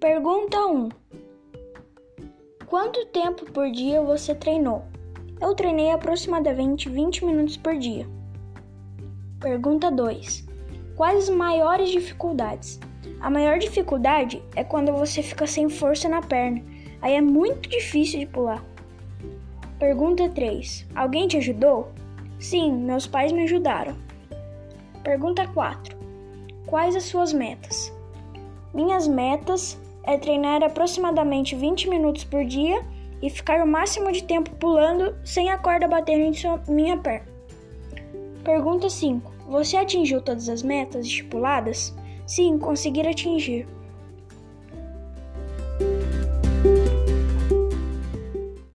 Pergunta 1. Quanto tempo por dia você treinou? Eu treinei aproximadamente 20 minutos por dia. Pergunta 2. Quais as maiores dificuldades? A maior dificuldade é quando você fica sem força na perna. Aí é muito difícil de pular. Pergunta 3. Alguém te ajudou? Sim, meus pais me ajudaram. Pergunta 4. Quais as suas metas? Minhas metas é treinar aproximadamente 20 minutos por dia e ficar o máximo de tempo pulando sem a corda bater em sua, minha perna. Pergunta 5. Você atingiu todas as metas estipuladas? Sim, consegui atingir.